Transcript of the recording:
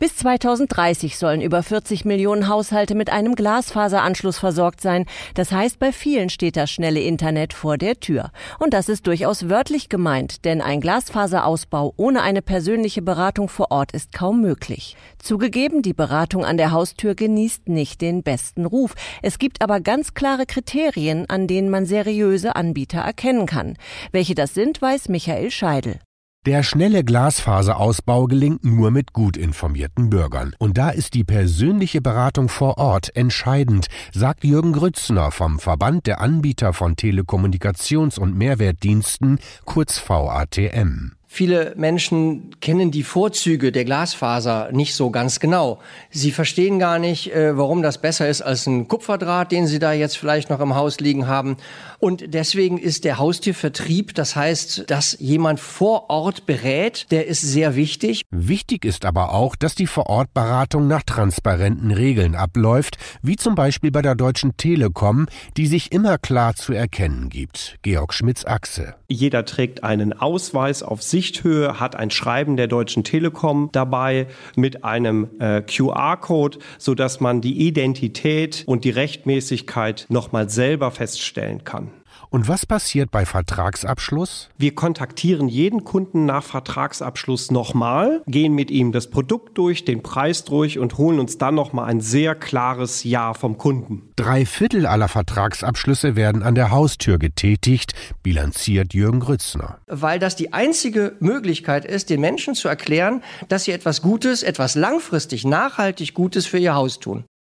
Bis 2030 sollen über 40 Millionen Haushalte mit einem Glasfaseranschluss versorgt sein. Das heißt, bei vielen steht das schnelle Internet vor der Tür. Und das ist durchaus wörtlich gemeint, denn ein Glasfaserausbau ohne eine persönliche Beratung vor Ort ist kaum möglich. Zugegeben, die Beratung an der Haustür genießt nicht den besten Ruf. Es gibt aber ganz klare Kriterien, an denen man seriöse Anbieter erkennen kann. Welche das sind, weiß Michael Scheidel. Der schnelle Glasfaserausbau gelingt nur mit gut informierten Bürgern. Und da ist die persönliche Beratung vor Ort entscheidend, sagt Jürgen Grützner vom Verband der Anbieter von Telekommunikations- und Mehrwertdiensten, kurz VATM. Viele Menschen kennen die Vorzüge der Glasfaser nicht so ganz genau. Sie verstehen gar nicht, äh, warum das besser ist als ein Kupferdraht, den Sie da jetzt vielleicht noch im Haus liegen haben. Und deswegen ist der Haustiervertrieb, das heißt, dass jemand vor Ort berät, der ist sehr wichtig. Wichtig ist aber auch, dass die Vorortberatung nach transparenten Regeln abläuft, wie zum Beispiel bei der Deutschen Telekom, die sich immer klar zu erkennen gibt. Georg Schmidts Achse. Jeder trägt einen Ausweis auf sich Sichthöhe, hat ein Schreiben der Deutschen Telekom dabei mit einem äh, QR-Code, sodass man die Identität und die Rechtmäßigkeit nochmal selber feststellen kann. Und was passiert bei Vertragsabschluss? Wir kontaktieren jeden Kunden nach Vertragsabschluss nochmal, gehen mit ihm das Produkt durch, den Preis durch und holen uns dann nochmal ein sehr klares Ja vom Kunden. Drei Viertel aller Vertragsabschlüsse werden an der Haustür getätigt, bilanziert Jürgen Grützner. Weil das die einzige Möglichkeit ist, den Menschen zu erklären, dass sie etwas Gutes, etwas langfristig, nachhaltig Gutes für ihr Haus tun.